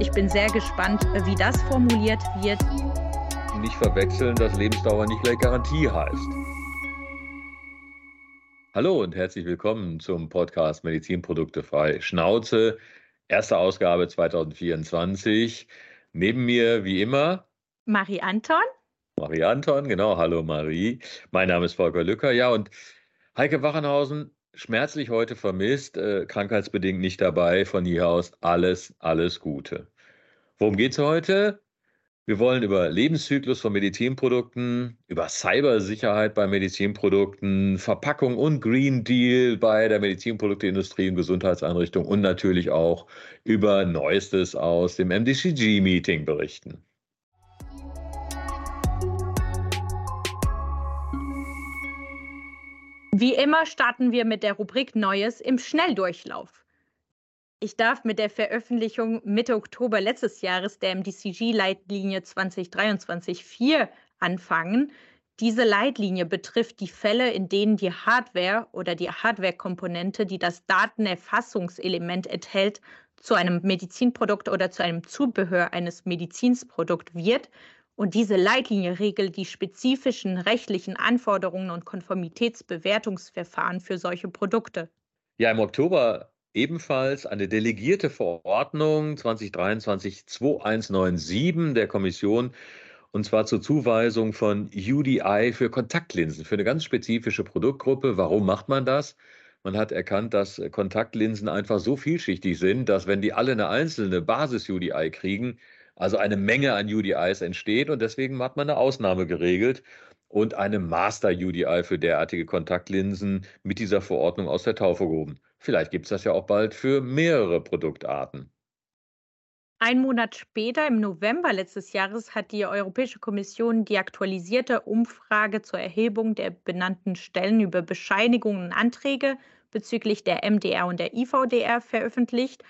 Ich bin sehr gespannt, wie das formuliert wird. Nicht verwechseln, dass Lebensdauer nicht gleich Garantie heißt. Hallo und herzlich willkommen zum Podcast Medizinprodukte frei Schnauze, erste Ausgabe 2024. Neben mir wie immer Marie Anton. Marie Anton, genau. Hallo Marie. Mein Name ist Volker Lücker. Ja, und Heike Wachenhausen, schmerzlich heute vermisst, äh, krankheitsbedingt nicht dabei. Von hier aus alles, alles Gute. Worum geht es heute? Wir wollen über Lebenszyklus von Medizinprodukten, über Cybersicherheit bei Medizinprodukten, Verpackung und Green Deal bei der Medizinprodukteindustrie und Gesundheitseinrichtungen und natürlich auch über Neuestes aus dem MDCG-Meeting berichten. Wie immer starten wir mit der Rubrik Neues im Schnelldurchlauf. Ich darf mit der Veröffentlichung Mitte Oktober letztes Jahres der MDCG-Leitlinie 2023-4 anfangen. Diese Leitlinie betrifft die Fälle, in denen die Hardware oder die Hardware-Komponente, die das Datenerfassungselement enthält, zu einem Medizinprodukt oder zu einem Zubehör eines Medizinprodukts wird. Und diese Leitlinie regelt die spezifischen rechtlichen Anforderungen und Konformitätsbewertungsverfahren für solche Produkte. Ja, im Oktober ebenfalls eine delegierte Verordnung 2023-2197 der Kommission und zwar zur Zuweisung von UDI für Kontaktlinsen, für eine ganz spezifische Produktgruppe. Warum macht man das? Man hat erkannt, dass Kontaktlinsen einfach so vielschichtig sind, dass wenn die alle eine einzelne Basis-UDI kriegen, also eine Menge an UDIs entsteht und deswegen hat man eine Ausnahme geregelt und eine Master-UDI für derartige Kontaktlinsen mit dieser Verordnung aus der Taufe gehoben. Vielleicht gibt es das ja auch bald für mehrere Produktarten. Ein Monat später, im November letztes Jahres, hat die Europäische Kommission die aktualisierte Umfrage zur Erhebung der benannten Stellen über Bescheinigungen und Anträge bezüglich der MDR und der IVDR veröffentlicht.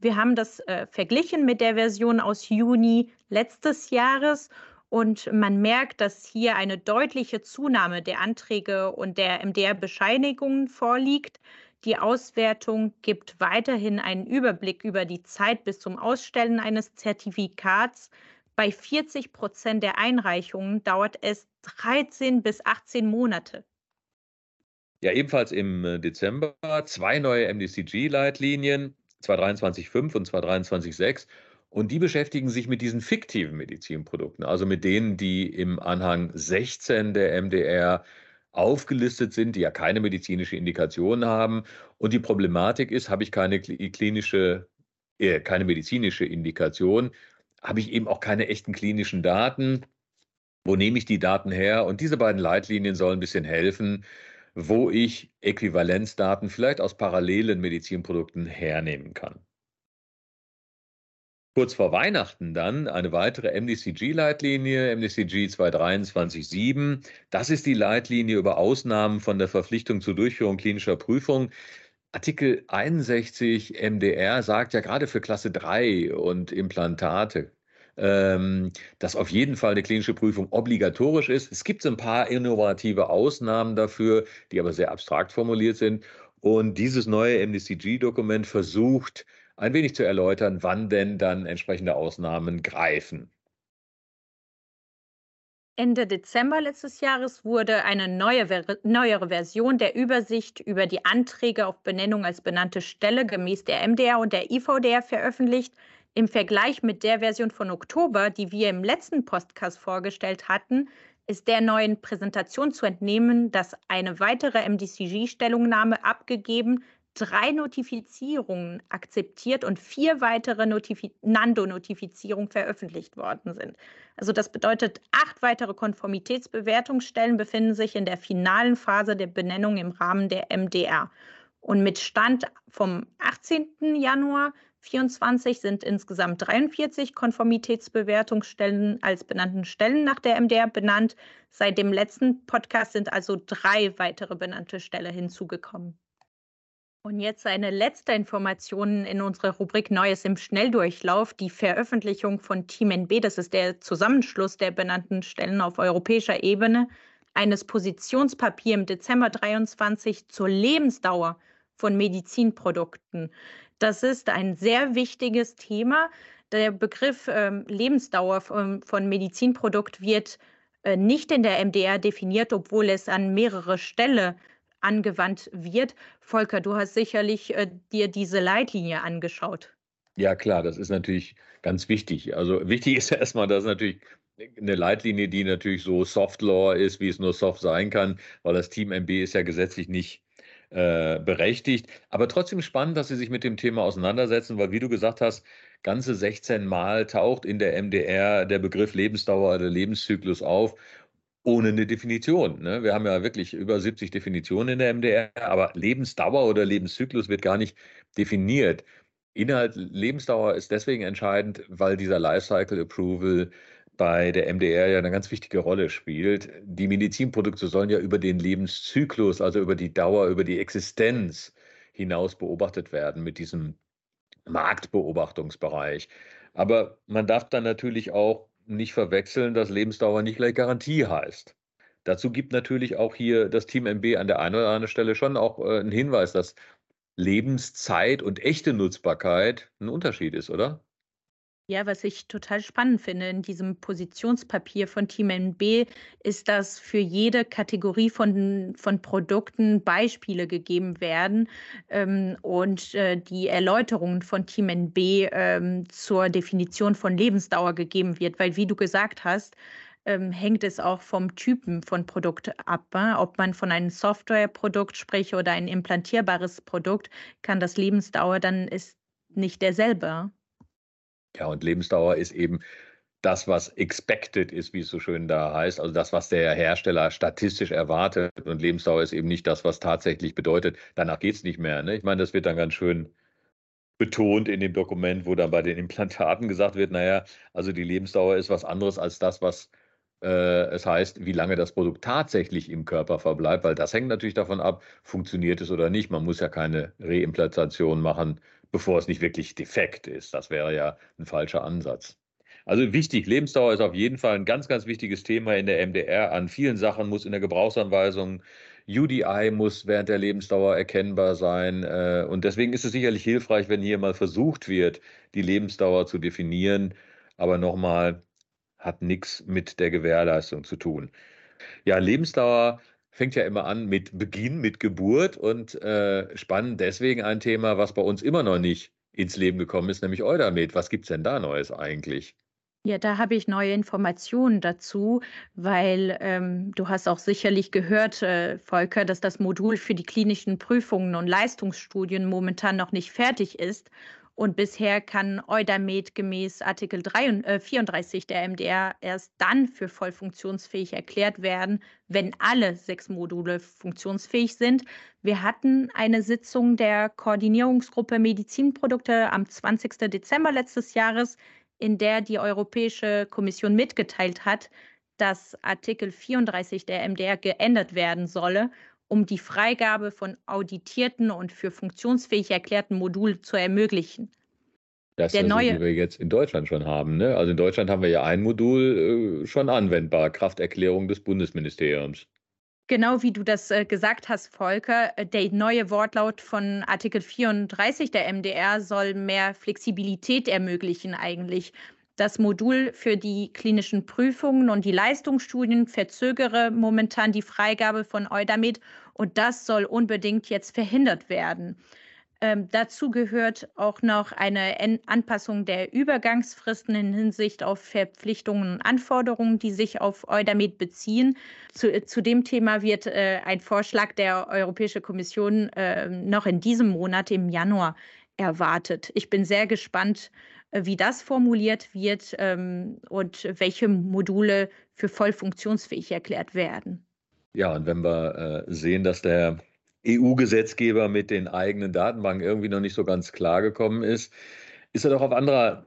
Wir haben das äh, verglichen mit der Version aus Juni letztes Jahres und man merkt, dass hier eine deutliche Zunahme der Anträge und der MDR-Bescheinigungen vorliegt. Die Auswertung gibt weiterhin einen Überblick über die Zeit bis zum Ausstellen eines Zertifikats. Bei 40 Prozent der Einreichungen dauert es 13 bis 18 Monate. Ja, ebenfalls im äh, Dezember zwei neue MDCG-Leitlinien, 223.5 und 223.6. Und die beschäftigen sich mit diesen fiktiven Medizinprodukten, also mit denen, die im Anhang 16 der MDR aufgelistet sind, die ja keine medizinische Indikation haben. Und die Problematik ist, habe ich keine klinische, äh, keine medizinische Indikation, habe ich eben auch keine echten klinischen Daten. Wo nehme ich die Daten her? Und diese beiden Leitlinien sollen ein bisschen helfen, wo ich Äquivalenzdaten vielleicht aus parallelen Medizinprodukten hernehmen kann. Kurz vor Weihnachten dann eine weitere MDCG-Leitlinie, MDCG 2237. Das ist die Leitlinie über Ausnahmen von der Verpflichtung zur Durchführung klinischer Prüfung. Artikel 61 MDR sagt ja gerade für Klasse 3 und Implantate, dass auf jeden Fall eine klinische Prüfung obligatorisch ist. Es gibt ein paar innovative Ausnahmen dafür, die aber sehr abstrakt formuliert sind. Und dieses neue MDCG-Dokument versucht, ein wenig zu erläutern, wann denn dann entsprechende Ausnahmen greifen. Ende Dezember letztes Jahres wurde eine neue, neuere Version der Übersicht über die Anträge auf Benennung als benannte Stelle gemäß der MDR und der IVDR veröffentlicht. Im Vergleich mit der Version von Oktober, die wir im letzten Podcast vorgestellt hatten, ist der neuen Präsentation zu entnehmen, dass eine weitere MDCG-Stellungnahme abgegeben drei Notifizierungen akzeptiert und vier weitere Notifi Nando-Notifizierungen veröffentlicht worden sind. Also das bedeutet, acht weitere Konformitätsbewertungsstellen befinden sich in der finalen Phase der Benennung im Rahmen der MDR. Und mit Stand vom 18. Januar 2024 sind insgesamt 43 Konformitätsbewertungsstellen als benannten Stellen nach der MDR benannt. Seit dem letzten Podcast sind also drei weitere benannte Stellen hinzugekommen. Und jetzt eine letzte Information in unserer Rubrik Neues im Schnelldurchlauf. Die Veröffentlichung von Team NB, das ist der Zusammenschluss der benannten Stellen auf europäischer Ebene, eines Positionspapiers im Dezember 23 zur Lebensdauer von Medizinprodukten. Das ist ein sehr wichtiges Thema. Der Begriff ähm, Lebensdauer von, von Medizinprodukt wird äh, nicht in der MDR definiert, obwohl es an mehrere Stellen angewandt wird. Volker, du hast sicherlich äh, dir diese Leitlinie angeschaut. Ja, klar, das ist natürlich ganz wichtig. Also wichtig ist ja erstmal, dass natürlich eine Leitlinie, die natürlich so Soft Law ist, wie es nur soft sein kann, weil das Team MB ist ja gesetzlich nicht äh, berechtigt. Aber trotzdem spannend, dass Sie sich mit dem Thema auseinandersetzen, weil wie du gesagt hast, ganze 16 Mal taucht in der MDR der Begriff Lebensdauer oder Lebenszyklus auf ohne eine Definition. Ne? Wir haben ja wirklich über 70 Definitionen in der MDR, aber Lebensdauer oder Lebenszyklus wird gar nicht definiert. Inhalt Lebensdauer ist deswegen entscheidend, weil dieser Lifecycle Approval bei der MDR ja eine ganz wichtige Rolle spielt. Die Medizinprodukte sollen ja über den Lebenszyklus, also über die Dauer, über die Existenz hinaus beobachtet werden mit diesem Marktbeobachtungsbereich. Aber man darf dann natürlich auch nicht verwechseln, dass Lebensdauer nicht gleich Garantie heißt. Dazu gibt natürlich auch hier das Team MB an der einen oder anderen Stelle schon auch äh, einen Hinweis, dass Lebenszeit und echte Nutzbarkeit ein Unterschied ist, oder? Ja, was ich total spannend finde in diesem Positionspapier von Team NB, ist, dass für jede Kategorie von, von Produkten Beispiele gegeben werden ähm, und äh, die Erläuterungen von Team NB ähm, zur Definition von Lebensdauer gegeben wird, weil wie du gesagt hast, ähm, hängt es auch vom Typen von Produkt ab. Äh? Ob man von einem Softwareprodukt spricht oder ein implantierbares Produkt, kann das Lebensdauer dann ist nicht derselbe. Ja, und Lebensdauer ist eben das, was expected ist, wie es so schön da heißt, also das, was der Hersteller statistisch erwartet. Und Lebensdauer ist eben nicht das, was tatsächlich bedeutet, danach geht es nicht mehr. Ne? Ich meine, das wird dann ganz schön betont in dem Dokument, wo dann bei den Implantaten gesagt wird, naja, also die Lebensdauer ist was anderes als das, was äh, es heißt, wie lange das Produkt tatsächlich im Körper verbleibt, weil das hängt natürlich davon ab, funktioniert es oder nicht. Man muss ja keine Reimplantation machen, bevor es nicht wirklich defekt ist. Das wäre ja ein falscher Ansatz. Also wichtig, Lebensdauer ist auf jeden Fall ein ganz, ganz wichtiges Thema in der MDR. An vielen Sachen muss in der Gebrauchsanweisung UDI muss während der Lebensdauer erkennbar sein. Äh, und deswegen ist es sicherlich hilfreich, wenn hier mal versucht wird, die Lebensdauer zu definieren. Aber nochmal, hat nichts mit der Gewährleistung zu tun. Ja, Lebensdauer fängt ja immer an mit Beginn, mit Geburt und äh, spannend deswegen ein Thema, was bei uns immer noch nicht ins Leben gekommen ist, nämlich Eudamed. Was gibt es denn da Neues eigentlich? Ja, da habe ich neue Informationen dazu, weil ähm, du hast auch sicherlich gehört, äh, Volker, dass das Modul für die klinischen Prüfungen und Leistungsstudien momentan noch nicht fertig ist. Und bisher kann Eudamed gemäß Artikel 3, äh, 34 der MDR erst dann für voll funktionsfähig erklärt werden, wenn alle sechs Module funktionsfähig sind. Wir hatten eine Sitzung der Koordinierungsgruppe Medizinprodukte am 20. Dezember letztes Jahres, in der die Europäische Kommission mitgeteilt hat, dass Artikel 34 der MDR geändert werden solle um die Freigabe von auditierten und für funktionsfähig erklärten Modulen zu ermöglichen. Das ist neue, so, wie wir jetzt in Deutschland schon haben. Ne? Also in Deutschland haben wir ja ein Modul äh, schon anwendbar, Krafterklärung des Bundesministeriums. Genau wie du das äh, gesagt hast, Volker, äh, der neue Wortlaut von Artikel 34 der MDR soll mehr Flexibilität ermöglichen eigentlich. Das Modul für die klinischen Prüfungen und die Leistungsstudien verzögere momentan die Freigabe von Eudamed und das soll unbedingt jetzt verhindert werden. Ähm, dazu gehört auch noch eine en Anpassung der Übergangsfristen in Hinsicht auf Verpflichtungen und Anforderungen, die sich auf Eudamed beziehen. Zu, zu dem Thema wird äh, ein Vorschlag der Europäischen Kommission äh, noch in diesem Monat, im Januar, erwartet. Ich bin sehr gespannt, wie das formuliert wird ähm, und welche Module für voll funktionsfähig erklärt werden. Ja, und wenn wir äh, sehen, dass der EU-Gesetzgeber mit den eigenen Datenbanken irgendwie noch nicht so ganz klar gekommen ist, ist er doch auf anderer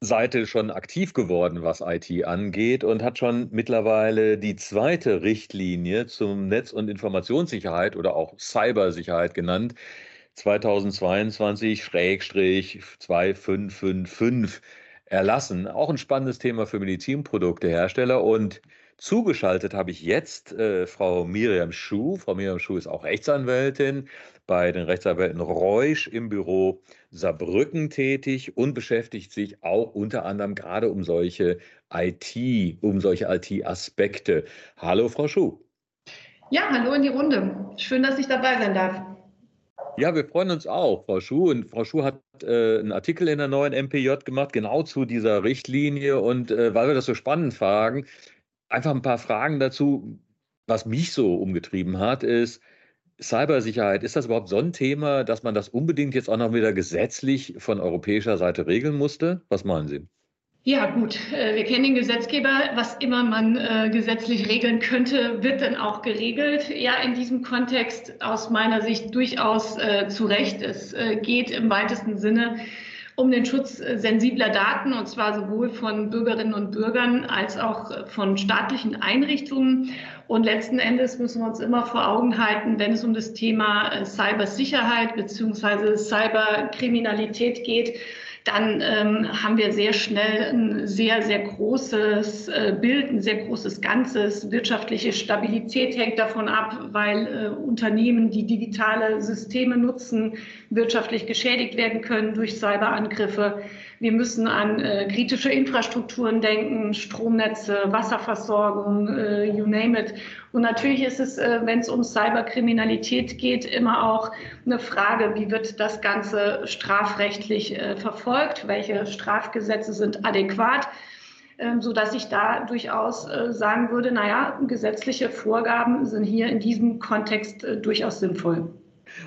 Seite schon aktiv geworden, was IT angeht und hat schon mittlerweile die zweite Richtlinie zum Netz- und Informationssicherheit oder auch Cybersicherheit genannt, 2022-2555 erlassen. Auch ein spannendes Thema für Medizinproduktehersteller. Und Zugeschaltet habe ich jetzt äh, Frau Miriam Schuh. Frau Miriam Schuh ist auch Rechtsanwältin bei den Rechtsanwälten Reusch im Büro Saarbrücken tätig und beschäftigt sich auch unter anderem gerade um solche IT, um solche IT-Aspekte. Hallo, Frau Schuh. Ja, hallo in die Runde. Schön, dass ich dabei sein darf. Ja, wir freuen uns auch, Frau Schuh. Und Frau Schuh hat äh, einen Artikel in der neuen MPJ gemacht, genau zu dieser Richtlinie. Und äh, weil wir das so spannend fragen, einfach ein paar Fragen dazu. Was mich so umgetrieben hat, ist, Cybersicherheit, ist das überhaupt so ein Thema, dass man das unbedingt jetzt auch noch wieder gesetzlich von europäischer Seite regeln musste? Was meinen Sie? Ja, gut. Äh, wir kennen den Gesetzgeber. Was immer man äh, gesetzlich regeln könnte, wird dann auch geregelt. Ja, in diesem Kontext aus meiner Sicht durchaus äh, zu Recht. Es geht im weitesten Sinne um den Schutz sensibler Daten, und zwar sowohl von Bürgerinnen und Bürgern als auch von staatlichen Einrichtungen. Und letzten Endes müssen wir uns immer vor Augen halten, wenn es um das Thema Cybersicherheit bzw. Cyberkriminalität geht, dann ähm, haben wir sehr schnell ein sehr, sehr großes äh, Bild, ein sehr großes Ganzes. Wirtschaftliche Stabilität hängt davon ab, weil äh, Unternehmen, die digitale Systeme nutzen, wirtschaftlich geschädigt werden können durch Cyberangriffe. Wir müssen an äh, kritische Infrastrukturen denken, Stromnetze, Wasserversorgung, äh, you name it. Und natürlich ist es, äh, wenn es um Cyberkriminalität geht, immer auch eine Frage, wie wird das Ganze strafrechtlich äh, verfolgt? Welche Strafgesetze sind adäquat? Ähm, so dass ich da durchaus äh, sagen würde, naja, gesetzliche Vorgaben sind hier in diesem Kontext äh, durchaus sinnvoll.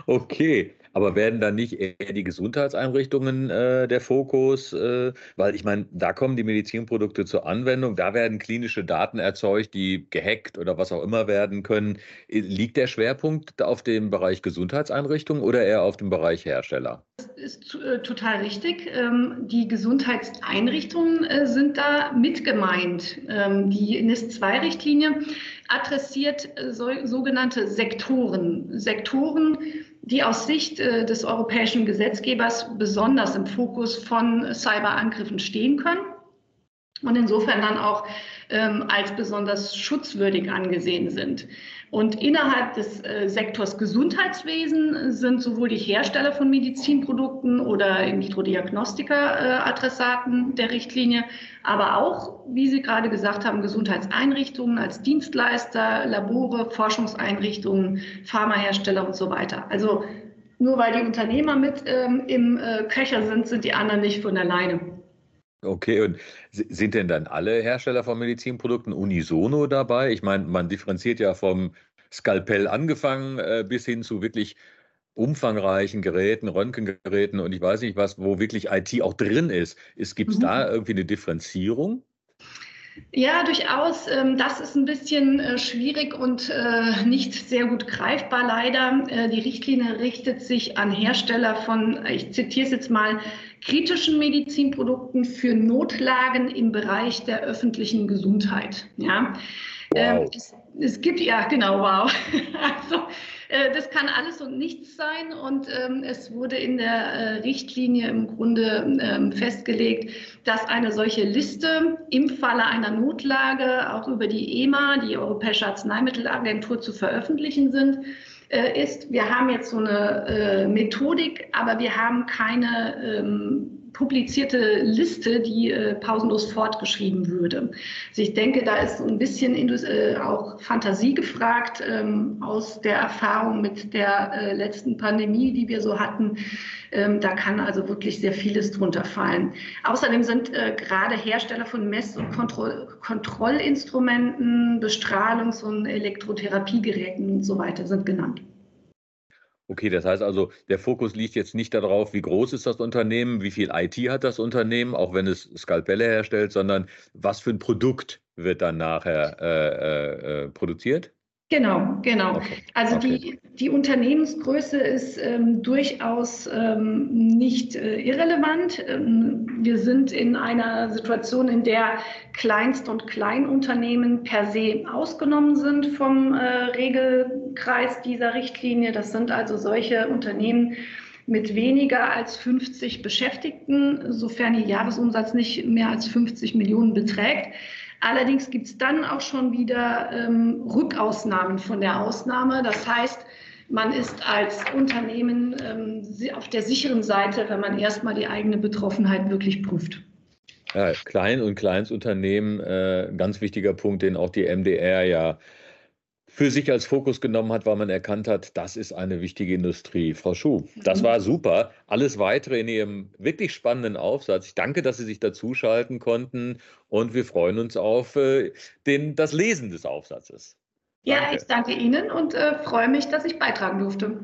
Okay, aber werden dann nicht eher die Gesundheitseinrichtungen äh, der Fokus? Äh, weil ich meine, da kommen die Medizinprodukte zur Anwendung, da werden klinische Daten erzeugt, die gehackt oder was auch immer werden können. Liegt der Schwerpunkt auf dem Bereich Gesundheitseinrichtungen oder eher auf dem Bereich Hersteller? Das ist äh, total richtig. Ähm, die Gesundheitseinrichtungen äh, sind da mit gemeint. Ähm, die NIS-2-Richtlinie adressiert äh, so, sogenannte Sektoren. Sektoren, die aus Sicht äh, des europäischen Gesetzgebers besonders im Fokus von Cyberangriffen stehen können und insofern dann auch ähm, als besonders schutzwürdig angesehen sind. Und innerhalb des äh, Sektors Gesundheitswesen sind sowohl die Hersteller von Medizinprodukten oder In-vitro-Diagnostika äh, der Richtlinie, aber auch, wie Sie gerade gesagt haben, Gesundheitseinrichtungen als Dienstleister, Labore, Forschungseinrichtungen, Pharmahersteller und so weiter. Also nur weil die Unternehmer mit ähm, im äh, Köcher sind, sind die anderen nicht von alleine. Okay, und sind denn dann alle Hersteller von Medizinprodukten unisono dabei? Ich meine, man differenziert ja vom Skalpell angefangen äh, bis hin zu wirklich umfangreichen Geräten, Röntgengeräten und ich weiß nicht was, wo wirklich IT auch drin ist. Gibt es mhm. da irgendwie eine Differenzierung? Ja, durchaus. Ähm, das ist ein bisschen äh, schwierig und äh, nicht sehr gut greifbar leider. Äh, die Richtlinie richtet sich an Hersteller von, ich zitiere es jetzt mal, kritischen Medizinprodukten für Notlagen im Bereich der öffentlichen Gesundheit. Ja. Wow. Ähm, es, es, gibt, ja, genau, wow. Also, das kann alles und nichts sein. Und ähm, es wurde in der äh, Richtlinie im Grunde ähm, festgelegt, dass eine solche Liste im Falle einer Notlage auch über die EMA, die Europäische Arzneimittelagentur, zu veröffentlichen sind äh, ist, wir haben jetzt so eine äh, Methodik, aber wir haben keine ähm, publizierte Liste, die äh, pausenlos fortgeschrieben würde. Also ich denke, da ist ein bisschen äh, auch Fantasie gefragt ähm, aus der Erfahrung mit der äh, letzten Pandemie, die wir so hatten. Ähm, da kann also wirklich sehr vieles drunter fallen. Außerdem sind äh, gerade Hersteller von Mess- und Kontroll Kontrollinstrumenten, Bestrahlungs- und Elektrotherapiegeräten und so weiter sind genannt. Okay, das heißt also, der Fokus liegt jetzt nicht darauf, wie groß ist das Unternehmen, wie viel IT hat das Unternehmen, auch wenn es Skalpelle herstellt, sondern was für ein Produkt wird dann nachher äh, äh, produziert? Genau, genau. Okay. Also okay. Die, die Unternehmensgröße ist ähm, durchaus ähm, nicht äh, irrelevant. Ähm, wir sind in einer Situation, in der Kleinst- und Kleinunternehmen per se ausgenommen sind vom äh, Regelkreis dieser Richtlinie. Das sind also solche Unternehmen, mit weniger als 50 Beschäftigten, sofern ihr Jahresumsatz nicht mehr als 50 Millionen beträgt. Allerdings gibt es dann auch schon wieder ähm, Rückausnahmen von der Ausnahme. Das heißt, man ist als Unternehmen ähm, auf der sicheren Seite, wenn man erstmal die eigene Betroffenheit wirklich prüft. Ja, Klein- und Kleinstunternehmen, äh, ganz wichtiger Punkt, den auch die MDR ja für sich als Fokus genommen hat, weil man erkannt hat, das ist eine wichtige Industrie. Frau Schuh, das mhm. war super. Alles weitere in Ihrem wirklich spannenden Aufsatz. Ich danke, dass Sie sich dazuschalten konnten und wir freuen uns auf äh, den, das Lesen des Aufsatzes. Danke. Ja, ich danke Ihnen und äh, freue mich, dass ich beitragen durfte.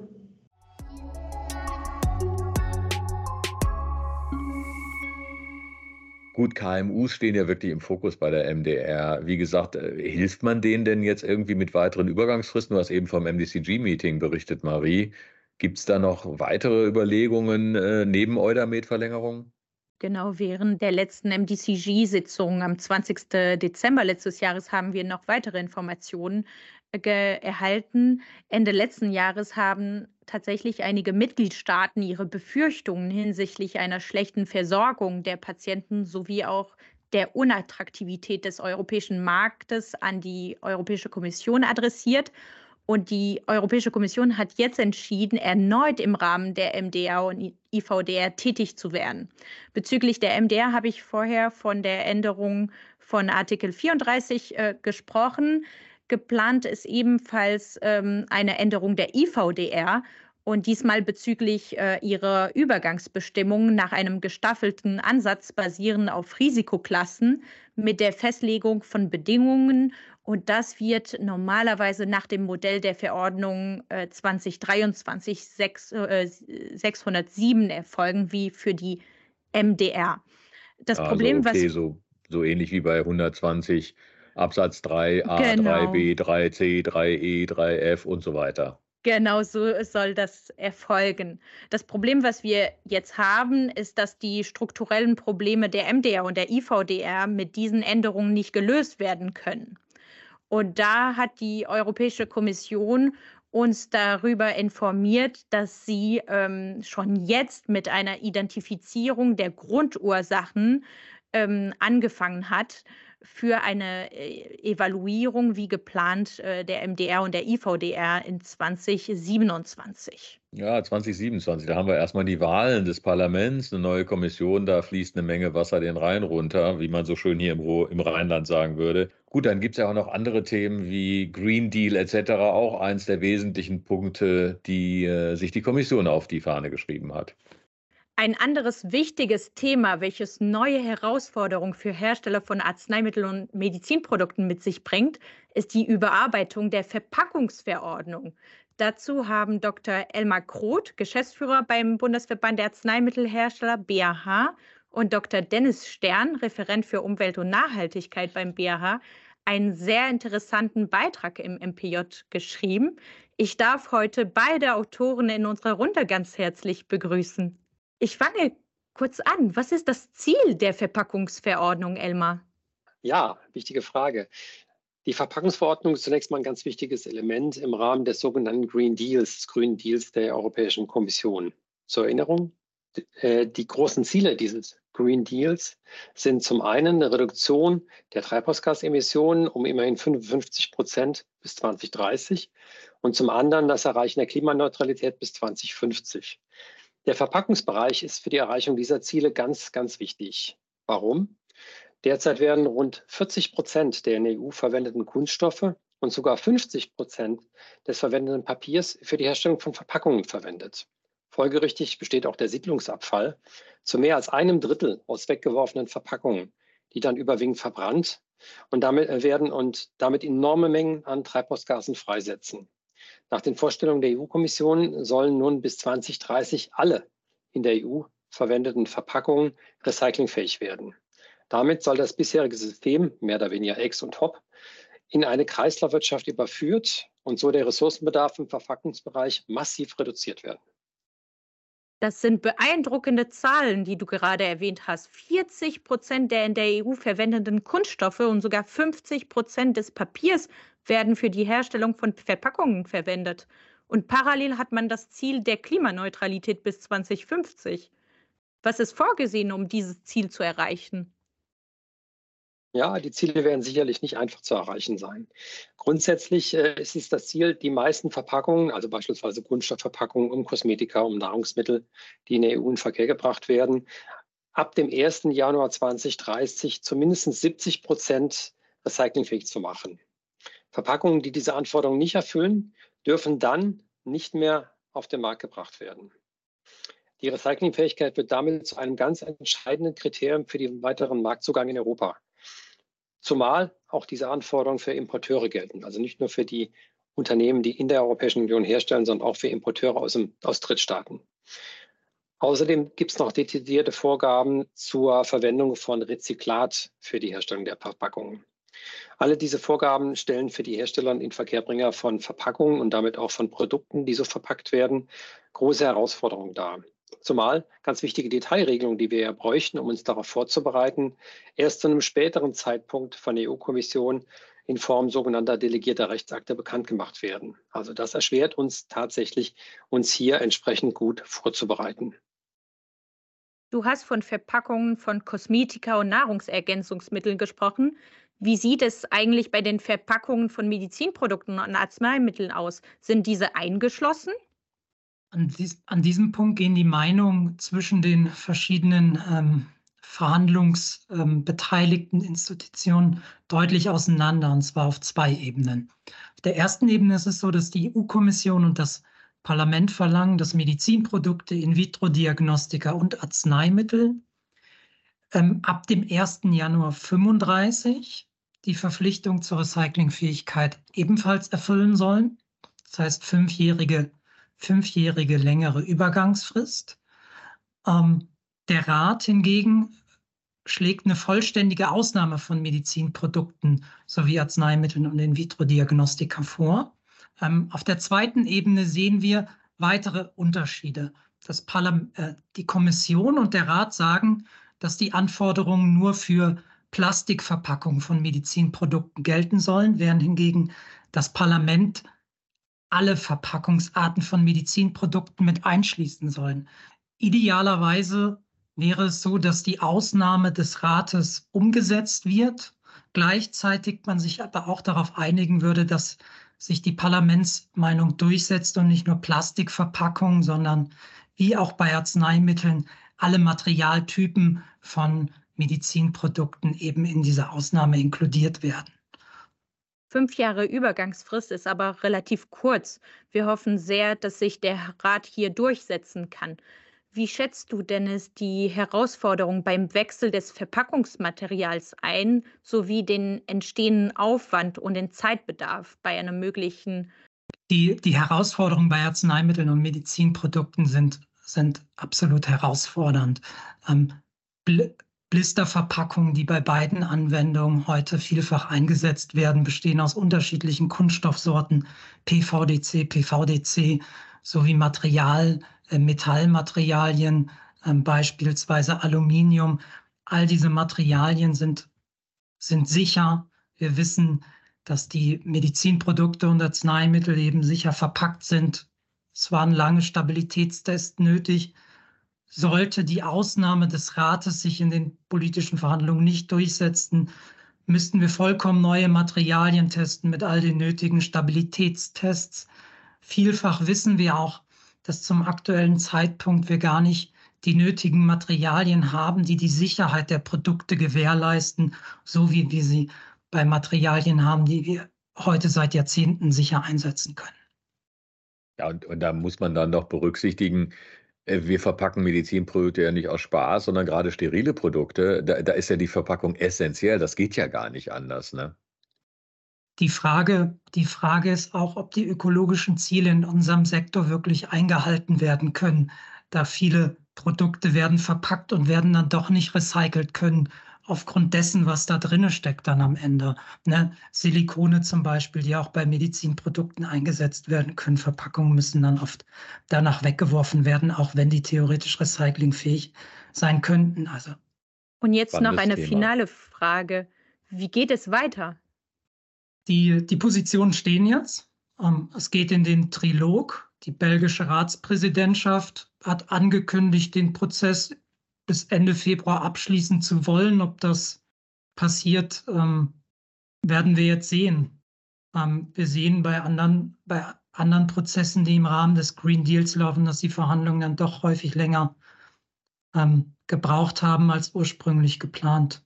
Gut, KMUs stehen ja wirklich im Fokus bei der MDR. Wie gesagt, äh, hilft man denen denn jetzt irgendwie mit weiteren Übergangsfristen? Du hast eben vom MDCG-Meeting berichtet, Marie. Gibt es da noch weitere Überlegungen äh, neben Eudamed-Verlängerung? Genau, während der letzten MDCG-Sitzung am 20. Dezember letztes Jahres haben wir noch weitere Informationen äh, erhalten. Ende letzten Jahres haben tatsächlich einige Mitgliedstaaten ihre Befürchtungen hinsichtlich einer schlechten Versorgung der Patienten sowie auch der Unattraktivität des europäischen Marktes an die Europäische Kommission adressiert und die Europäische Kommission hat jetzt entschieden, erneut im Rahmen der MDR und IVDR tätig zu werden. Bezüglich der MDR habe ich vorher von der Änderung von Artikel 34 äh, gesprochen. Geplant ist ebenfalls ähm, eine Änderung der IVDR und diesmal bezüglich äh, ihrer Übergangsbestimmungen nach einem gestaffelten Ansatz basierend auf Risikoklassen mit der Festlegung von Bedingungen und das wird normalerweise nach dem Modell der Verordnung äh, 2023 6, äh, 607 erfolgen, wie für die MDR. Das also Problem, okay, was. So, so ähnlich wie bei 120 Absatz 3, A, genau. 3b, 3c, 3e, 3f und so weiter. Genau so soll das erfolgen. Das Problem, was wir jetzt haben, ist, dass die strukturellen Probleme der MDR und der IVDR mit diesen Änderungen nicht gelöst werden können. Und da hat die Europäische Kommission uns darüber informiert, dass sie ähm, schon jetzt mit einer Identifizierung der Grundursachen ähm, angefangen hat für eine äh, Evaluierung wie geplant äh, der MDR und der IVDR in 2027. Ja, 2027, da haben wir erstmal die Wahlen des Parlaments, eine neue Kommission, da fließt eine Menge Wasser den Rhein runter, wie man so schön hier im, im Rheinland sagen würde. Gut, dann gibt es ja auch noch andere Themen wie Green Deal etc., auch eins der wesentlichen Punkte, die äh, sich die Kommission auf die Fahne geschrieben hat. Ein anderes wichtiges Thema, welches neue Herausforderungen für Hersteller von Arzneimitteln und Medizinprodukten mit sich bringt, ist die Überarbeitung der Verpackungsverordnung. Dazu haben Dr. Elmar Kroth, Geschäftsführer beim Bundesverband der Arzneimittelhersteller BAH, und Dr. Dennis Stern, Referent für Umwelt und Nachhaltigkeit beim BAH, einen sehr interessanten Beitrag im MPJ geschrieben. Ich darf heute beide Autoren in unserer Runde ganz herzlich begrüßen. Ich fange kurz an. Was ist das Ziel der Verpackungsverordnung, Elmar? Ja, wichtige Frage. Die Verpackungsverordnung ist zunächst mal ein ganz wichtiges Element im Rahmen des sogenannten Green Deals, des Grünen Deals der Europäischen Kommission. Zur Erinnerung, äh, die großen Ziele dieses Green Deals sind zum einen eine Reduktion der Treibhausgasemissionen um immerhin 55 Prozent bis 2030 und zum anderen das Erreichen der Klimaneutralität bis 2050. Der Verpackungsbereich ist für die Erreichung dieser Ziele ganz, ganz wichtig. Warum? Derzeit werden rund 40 Prozent der in der EU verwendeten Kunststoffe und sogar 50 Prozent des verwendeten Papiers für die Herstellung von Verpackungen verwendet. Folgerichtig besteht auch der Siedlungsabfall zu mehr als einem Drittel aus weggeworfenen Verpackungen, die dann überwiegend verbrannt und damit äh, werden und damit enorme Mengen an Treibhausgasen freisetzen. Nach den Vorstellungen der EU-Kommission sollen nun bis 2030 alle in der EU verwendeten Verpackungen recyclingfähig werden. Damit soll das bisherige System, mehr oder weniger Ex und Hop, in eine Kreislaufwirtschaft überführt und so der Ressourcenbedarf im Verpackungsbereich massiv reduziert werden. Das sind beeindruckende Zahlen, die du gerade erwähnt hast. 40 Prozent der in der EU verwendeten Kunststoffe und sogar 50 Prozent des Papiers werden für die Herstellung von Verpackungen verwendet. Und parallel hat man das Ziel der Klimaneutralität bis 2050. Was ist vorgesehen, um dieses Ziel zu erreichen? Ja, die Ziele werden sicherlich nicht einfach zu erreichen sein. Grundsätzlich äh, ist es das Ziel, die meisten Verpackungen, also beispielsweise Kunststoffverpackungen um Kosmetika, um Nahrungsmittel, die in der EU in Verkehr gebracht werden, ab dem 1. Januar 2030 zu mindestens 70 Prozent recyclingfähig zu machen. Verpackungen, die diese Anforderungen nicht erfüllen, dürfen dann nicht mehr auf den Markt gebracht werden. Die Recyclingfähigkeit wird damit zu einem ganz entscheidenden Kriterium für den weiteren Marktzugang in Europa. Zumal auch diese Anforderungen für Importeure gelten. Also nicht nur für die Unternehmen, die in der Europäischen Union herstellen, sondern auch für Importeure aus, dem, aus Drittstaaten. Außerdem gibt es noch dezidierte Vorgaben zur Verwendung von Rezyklat für die Herstellung der Verpackungen. Alle diese Vorgaben stellen für die Hersteller und Inverkehrbringer von Verpackungen und damit auch von Produkten, die so verpackt werden, große Herausforderungen dar. Zumal ganz wichtige Detailregelungen, die wir ja bräuchten, um uns darauf vorzubereiten, erst zu einem späteren Zeitpunkt von der EU-Kommission in Form sogenannter delegierter Rechtsakte bekannt gemacht werden. Also das erschwert uns tatsächlich, uns hier entsprechend gut vorzubereiten. Du hast von Verpackungen von Kosmetika und Nahrungsergänzungsmitteln gesprochen. Wie sieht es eigentlich bei den Verpackungen von Medizinprodukten und Arzneimitteln aus? Sind diese eingeschlossen? An, dies, an, diesem Punkt gehen die Meinungen zwischen den verschiedenen ähm, verhandlungsbeteiligten ähm, Institutionen deutlich auseinander, und zwar auf zwei Ebenen. Auf der ersten Ebene ist es so, dass die EU-Kommission und das Parlament verlangen, dass Medizinprodukte, In-vitro-Diagnostika und Arzneimittel ähm, ab dem 1. Januar 35 die Verpflichtung zur Recyclingfähigkeit ebenfalls erfüllen sollen. Das heißt, fünfjährige fünfjährige längere Übergangsfrist. Ähm, der Rat hingegen schlägt eine vollständige Ausnahme von Medizinprodukten sowie Arzneimitteln und In-vitro-Diagnostika vor. Ähm, auf der zweiten Ebene sehen wir weitere Unterschiede. Das äh, die Kommission und der Rat sagen, dass die Anforderungen nur für Plastikverpackungen von Medizinprodukten gelten sollen, während hingegen das Parlament alle Verpackungsarten von Medizinprodukten mit einschließen sollen. Idealerweise wäre es so, dass die Ausnahme des Rates umgesetzt wird, gleichzeitig man sich aber auch darauf einigen würde, dass sich die Parlamentsmeinung durchsetzt und nicht nur Plastikverpackungen, sondern wie auch bei Arzneimitteln alle Materialtypen von Medizinprodukten eben in diese Ausnahme inkludiert werden. Fünf Jahre Übergangsfrist ist aber relativ kurz. Wir hoffen sehr, dass sich der Rat hier durchsetzen kann. Wie schätzt du denn es die Herausforderung beim Wechsel des Verpackungsmaterials ein, sowie den entstehenden Aufwand und den Zeitbedarf bei einem möglichen? Die, die Herausforderungen bei Arzneimitteln und Medizinprodukten sind, sind absolut herausfordernd. Ähm, Blisterverpackungen, die bei beiden Anwendungen heute vielfach eingesetzt werden, bestehen aus unterschiedlichen Kunststoffsorten, PVDC, PVDC sowie Material, äh, Metallmaterialien, äh, beispielsweise Aluminium. All diese Materialien sind, sind sicher. Wir wissen, dass die Medizinprodukte und Arzneimittel eben sicher verpackt sind. Es waren lange Stabilitätstests nötig sollte die Ausnahme des Rates sich in den politischen Verhandlungen nicht durchsetzen, müssten wir vollkommen neue Materialien testen mit all den nötigen Stabilitätstests. Vielfach wissen wir auch, dass zum aktuellen Zeitpunkt wir gar nicht die nötigen Materialien haben, die die Sicherheit der Produkte gewährleisten, so wie wir sie bei Materialien haben, die wir heute seit Jahrzehnten sicher einsetzen können. Ja, und, und da muss man dann noch berücksichtigen, wir verpacken Medizinprodukte ja nicht aus Spaß, sondern gerade sterile Produkte. Da, da ist ja die Verpackung essentiell. Das geht ja gar nicht anders. Ne? Die Frage, die Frage ist auch, ob die ökologischen Ziele in unserem Sektor wirklich eingehalten werden können, da viele Produkte werden verpackt und werden dann doch nicht recycelt können aufgrund dessen, was da drin steckt dann am Ende. Ne? Silikone zum Beispiel, die auch bei Medizinprodukten eingesetzt werden können. Verpackungen müssen dann oft danach weggeworfen werden, auch wenn die theoretisch recyclingfähig sein könnten. Also. Und jetzt noch eine Thema. finale Frage. Wie geht es weiter? Die, die Positionen stehen jetzt. Ähm, es geht in den Trilog. Die belgische Ratspräsidentschaft hat angekündigt, den Prozess bis Ende Februar abschließen zu wollen. Ob das passiert, ähm, werden wir jetzt sehen. Ähm, wir sehen bei anderen, bei anderen Prozessen, die im Rahmen des Green Deals laufen, dass die Verhandlungen dann doch häufig länger ähm, gebraucht haben als ursprünglich geplant.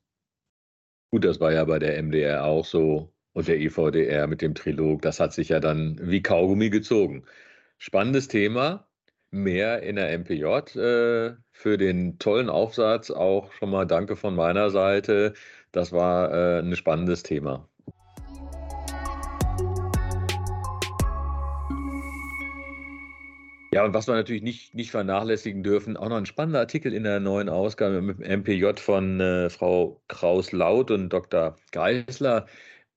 Gut, das war ja bei der MDR auch so und der EVDR mit dem Trilog. Das hat sich ja dann wie Kaugummi gezogen. Spannendes Thema. Mehr in der MPJ. Äh, für den tollen Aufsatz auch schon mal danke von meiner Seite. Das war äh, ein spannendes Thema. Ja, und was wir natürlich nicht, nicht vernachlässigen dürfen, auch noch ein spannender Artikel in der neuen Ausgabe mit dem MPJ von äh, Frau Kraus-Laut und Dr. Geisler,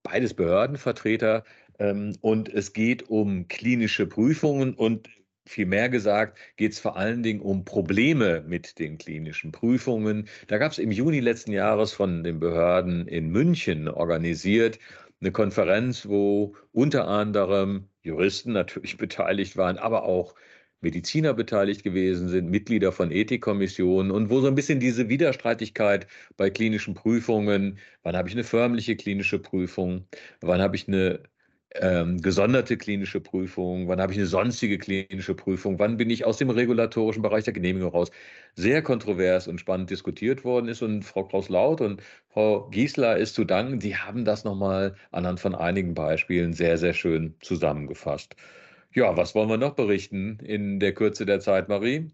beides Behördenvertreter. Ähm, und es geht um klinische Prüfungen und viel mehr gesagt, geht es vor allen Dingen um Probleme mit den klinischen Prüfungen. Da gab es im Juni letzten Jahres von den Behörden in München organisiert eine Konferenz, wo unter anderem Juristen natürlich beteiligt waren, aber auch Mediziner beteiligt gewesen sind, Mitglieder von Ethikkommissionen und wo so ein bisschen diese Widerstreitigkeit bei klinischen Prüfungen, wann habe ich eine förmliche klinische Prüfung, wann habe ich eine ähm, gesonderte klinische Prüfung, wann habe ich eine sonstige klinische Prüfung, wann bin ich aus dem regulatorischen Bereich der Genehmigung raus, sehr kontrovers und spannend diskutiert worden ist. Und Frau Kraus-Laut und Frau Giesler ist zu danken, die haben das nochmal anhand von einigen Beispielen sehr, sehr schön zusammengefasst. Ja, was wollen wir noch berichten in der Kürze der Zeit, Marie?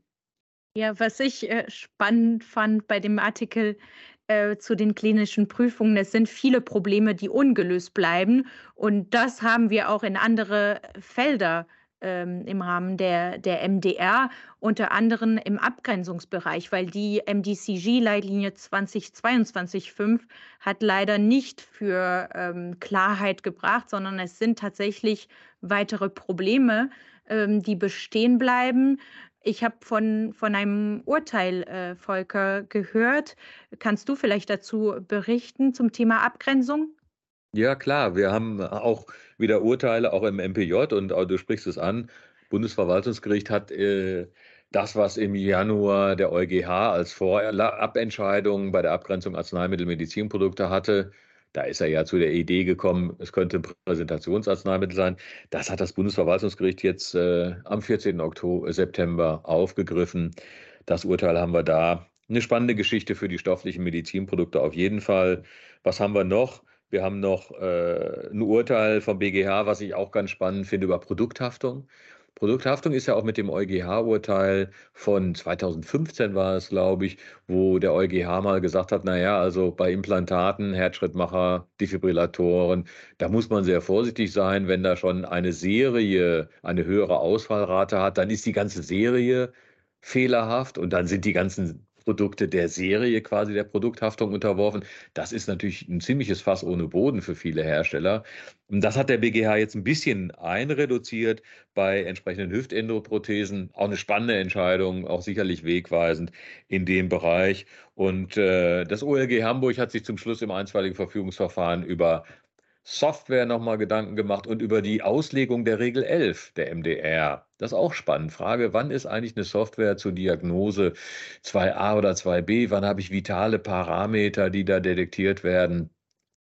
Ja, was ich äh, spannend fand bei dem Artikel äh, zu den klinischen Prüfungen, es sind viele Probleme, die ungelöst bleiben. Und das haben wir auch in andere Felder ähm, im Rahmen der, der MDR, unter anderem im Abgrenzungsbereich, weil die MDCG-Leitlinie 2022-5 hat leider nicht für ähm, Klarheit gebracht, sondern es sind tatsächlich weitere Probleme, ähm, die bestehen bleiben. Ich habe von, von einem Urteil, äh, Volker, gehört. Kannst du vielleicht dazu berichten zum Thema Abgrenzung? Ja, klar. Wir haben auch wieder Urteile, auch im MPJ, und auch, du sprichst es an. Bundesverwaltungsgericht hat äh, das, was im Januar der EuGH als Vorabentscheidung bei der Abgrenzung Arzneimittel-Medizinprodukte hatte, da ist er ja zu der Idee gekommen, es könnte ein Präsentationsarzneimittel sein. Das hat das Bundesverwaltungsgericht jetzt äh, am 14. Oktober, September aufgegriffen. Das Urteil haben wir da. Eine spannende Geschichte für die stofflichen Medizinprodukte auf jeden Fall. Was haben wir noch? Wir haben noch äh, ein Urteil vom BGH, was ich auch ganz spannend finde, über Produkthaftung. Produkthaftung ist ja auch mit dem EuGH-Urteil von 2015 war es, glaube ich, wo der EuGH mal gesagt hat, naja, also bei Implantaten, Herzschrittmacher, Defibrillatoren, da muss man sehr vorsichtig sein, wenn da schon eine Serie eine höhere Ausfallrate hat, dann ist die ganze Serie fehlerhaft und dann sind die ganzen Produkte der Serie quasi der Produkthaftung unterworfen. Das ist natürlich ein ziemliches Fass ohne Boden für viele Hersteller. Und das hat der BGH jetzt ein bisschen einreduziert bei entsprechenden Hüftendoprothesen. Auch eine spannende Entscheidung, auch sicherlich wegweisend in dem Bereich. Und äh, das OLG Hamburg hat sich zum Schluss im einstweiligen Verfügungsverfahren über Software nochmal Gedanken gemacht und über die Auslegung der Regel 11 der MDR. Das ist auch spannend. Frage, wann ist eigentlich eine Software zur Diagnose 2a oder 2b? Wann habe ich vitale Parameter, die da detektiert werden?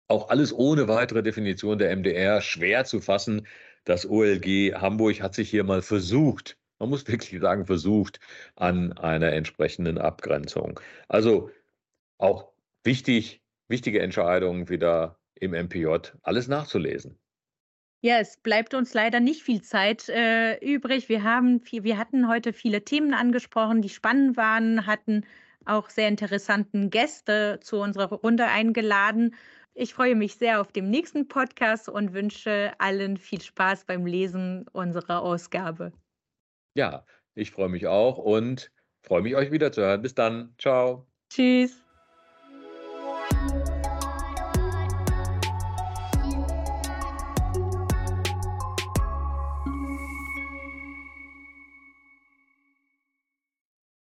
Auch alles ohne weitere Definition der MDR, schwer zu fassen. Das OLG Hamburg hat sich hier mal versucht, man muss wirklich sagen, versucht an einer entsprechenden Abgrenzung. Also auch wichtig, wichtige Entscheidungen wieder im MPJ alles nachzulesen. Ja, es bleibt uns leider nicht viel Zeit äh, übrig. Wir, haben viel, wir hatten heute viele Themen angesprochen, die spannend waren, hatten auch sehr interessanten Gäste zu unserer Runde eingeladen. Ich freue mich sehr auf den nächsten Podcast und wünsche allen viel Spaß beim Lesen unserer Ausgabe. Ja, ich freue mich auch und freue mich, euch wiederzuhören. Bis dann. Ciao. Tschüss.